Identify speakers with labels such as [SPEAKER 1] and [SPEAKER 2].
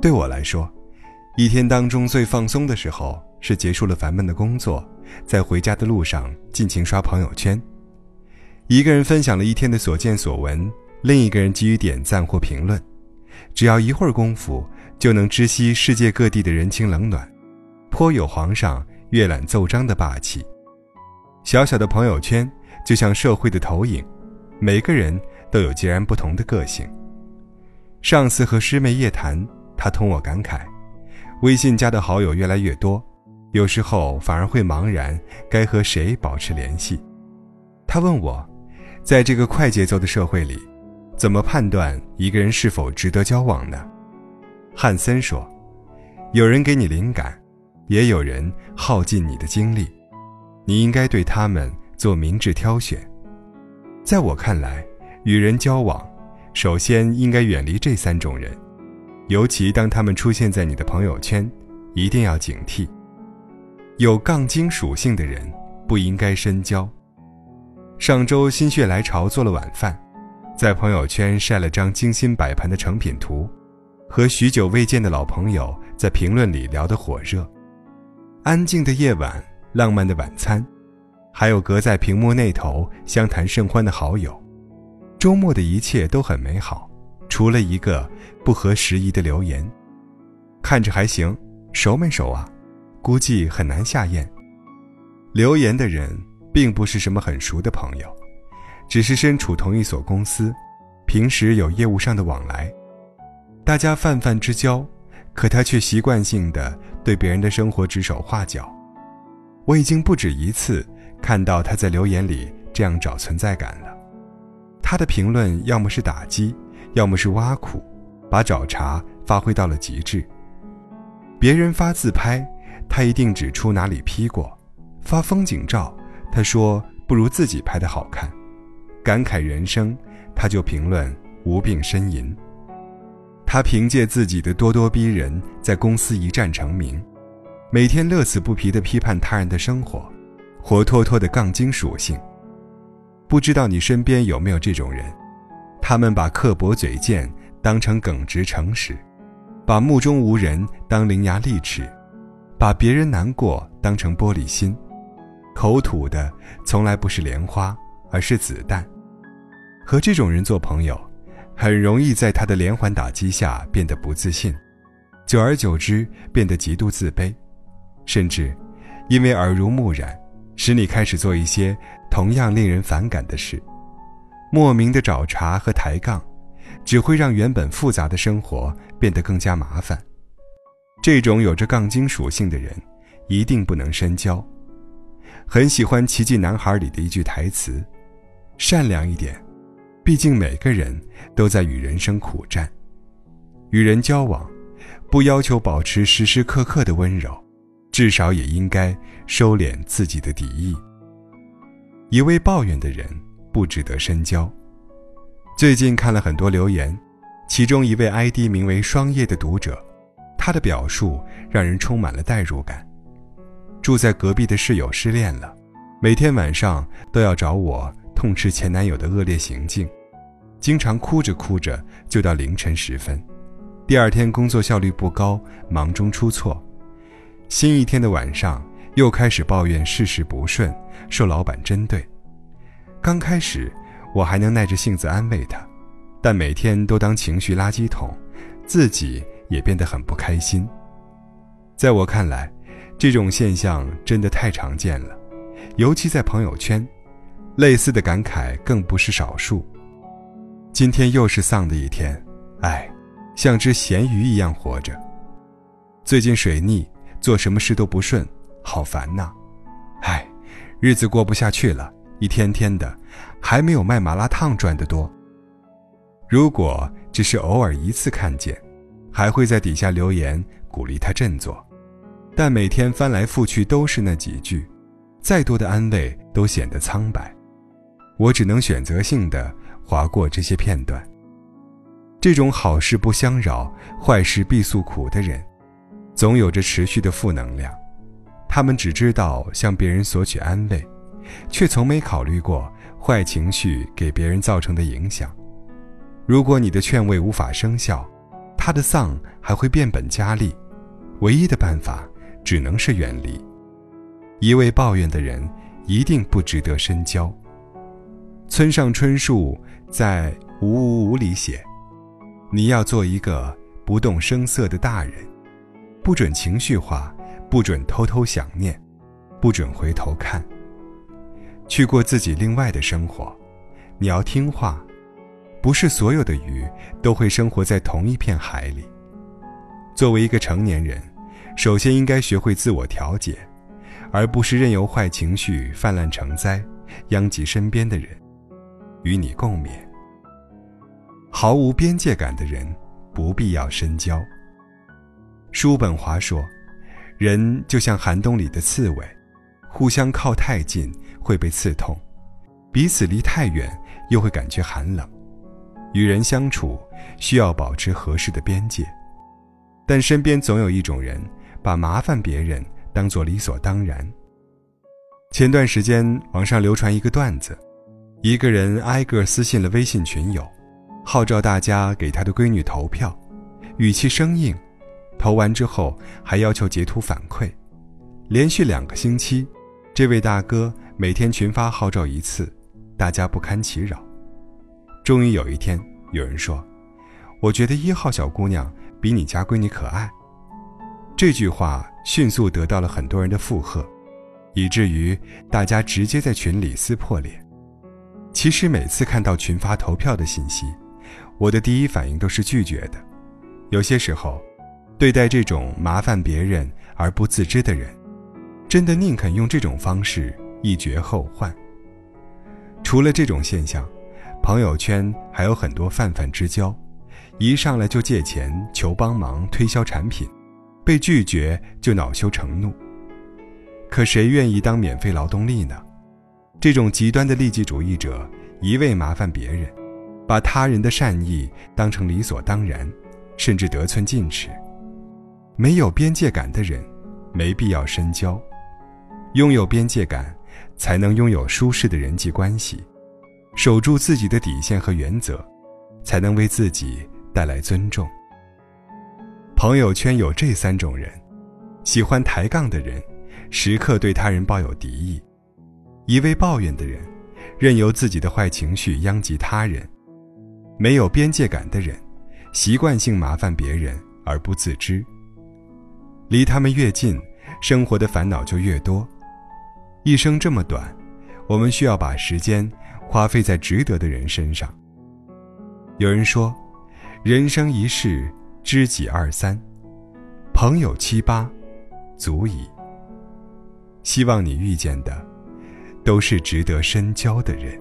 [SPEAKER 1] 对我来说，一天当中最放松的时候是结束了烦闷的工作，在回家的路上尽情刷朋友圈。一个人分享了一天的所见所闻，另一个人给予点赞或评论，只要一会儿功夫，就能知悉世界各地的人情冷暖，颇有皇上阅览奏章的霸气。小小的朋友圈就像社会的投影，每个人都有截然不同的个性。上次和师妹夜谈，她同我感慨，微信加的好友越来越多，有时候反而会茫然该和谁保持联系。她问我。在这个快节奏的社会里，怎么判断一个人是否值得交往呢？汉森说：“有人给你灵感，也有人耗尽你的精力，你应该对他们做明智挑选。”在我看来，与人交往，首先应该远离这三种人，尤其当他们出现在你的朋友圈，一定要警惕。有杠精属性的人，不应该深交。上周心血来潮做了晚饭，在朋友圈晒了张精心摆盘的成品图，和许久未见的老朋友在评论里聊得火热。安静的夜晚，浪漫的晚餐，还有隔在屏幕那头相谈甚欢的好友，周末的一切都很美好，除了一个不合时宜的留言，看着还行，熟没熟啊？估计很难下咽。留言的人。并不是什么很熟的朋友，只是身处同一所公司，平时有业务上的往来，大家泛泛之交，可他却习惯性的对别人的生活指手画脚。我已经不止一次看到他在留言里这样找存在感了。他的评论要么是打击，要么是挖苦，把找茬发挥到了极致。别人发自拍，他一定指出哪里 P 过；发风景照。他说：“不如自己拍的好看。”感慨人生，他就评论无病呻吟。他凭借自己的咄咄逼人，在公司一战成名，每天乐此不疲地批判他人的生活，活脱脱的杠精属性。不知道你身边有没有这种人？他们把刻薄嘴贱当成耿直诚实，把目中无人当伶牙俐齿，把别人难过当成玻璃心。口吐的从来不是莲花，而是子弹。和这种人做朋友，很容易在他的连环打击下变得不自信，久而久之变得极度自卑，甚至因为耳濡目染，使你开始做一些同样令人反感的事。莫名的找茬和抬杠，只会让原本复杂的生活变得更加麻烦。这种有着杠精属性的人，一定不能深交。很喜欢《奇迹男孩》里的一句台词：“善良一点，毕竟每个人都在与人生苦战。与人交往，不要求保持时时刻刻的温柔，至少也应该收敛自己的敌意。一味抱怨的人不值得深交。”最近看了很多留言，其中一位 ID 名为“双叶”的读者，他的表述让人充满了代入感。住在隔壁的室友失恋了，每天晚上都要找我痛斥前男友的恶劣行径，经常哭着哭着就到凌晨时分。第二天工作效率不高，忙中出错。新一天的晚上又开始抱怨事事不顺，受老板针对。刚开始我还能耐着性子安慰他，但每天都当情绪垃圾桶，自己也变得很不开心。在我看来。这种现象真的太常见了，尤其在朋友圈，类似的感慨更不是少数。今天又是丧的一天，唉，像只咸鱼一样活着。最近水逆，做什么事都不顺，好烦呐！唉，日子过不下去了，一天天的，还没有卖麻辣烫赚得多。如果只是偶尔一次看见，还会在底下留言鼓励他振作。但每天翻来覆去都是那几句，再多的安慰都显得苍白。我只能选择性的划过这些片段。这种好事不相扰，坏事必诉苦的人，总有着持续的负能量。他们只知道向别人索取安慰，却从没考虑过坏情绪给别人造成的影响。如果你的劝慰无法生效，他的丧还会变本加厉。唯一的办法只能是远离。一味抱怨的人一定不值得深交。村上春树在《无无无》里写：“你要做一个不动声色的大人，不准情绪化，不准偷偷想念，不准回头看。去过自己另外的生活。你要听话。”不是所有的鱼都会生活在同一片海里。作为一个成年人，首先应该学会自我调节，而不是任由坏情绪泛滥成灾，殃及身边的人，与你共勉。毫无边界感的人，不必要深交。叔本华说：“人就像寒冬里的刺猬，互相靠太近会被刺痛，彼此离太远又会感觉寒冷。”与人相处需要保持合适的边界，但身边总有一种人把麻烦别人当做理所当然。前段时间网上流传一个段子，一个人挨个私信了微信群友，号召大家给他的闺女投票，语气生硬，投完之后还要求截图反馈。连续两个星期，这位大哥每天群发号召一次，大家不堪其扰。终于有一天，有人说：“我觉得一号小姑娘比你家闺女可爱。”这句话迅速得到了很多人的附和，以至于大家直接在群里撕破脸。其实每次看到群发投票的信息，我的第一反应都是拒绝的。有些时候，对待这种麻烦别人而不自知的人，真的宁肯用这种方式一绝后患。除了这种现象。朋友圈还有很多泛泛之交，一上来就借钱求帮忙推销产品，被拒绝就恼羞成怒。可谁愿意当免费劳动力呢？这种极端的利己主义者，一味麻烦别人，把他人的善意当成理所当然，甚至得寸进尺。没有边界感的人，没必要深交。拥有边界感，才能拥有舒适的人际关系。守住自己的底线和原则，才能为自己带来尊重。朋友圈有这三种人：喜欢抬杠的人，时刻对他人抱有敌意；一味抱怨的人，任由自己的坏情绪殃及他人；没有边界感的人，习惯性麻烦别人而不自知。离他们越近，生活的烦恼就越多。一生这么短，我们需要把时间。花费在值得的人身上。有人说，人生一世，知己二三，朋友七八，足矣。希望你遇见的，都是值得深交的人。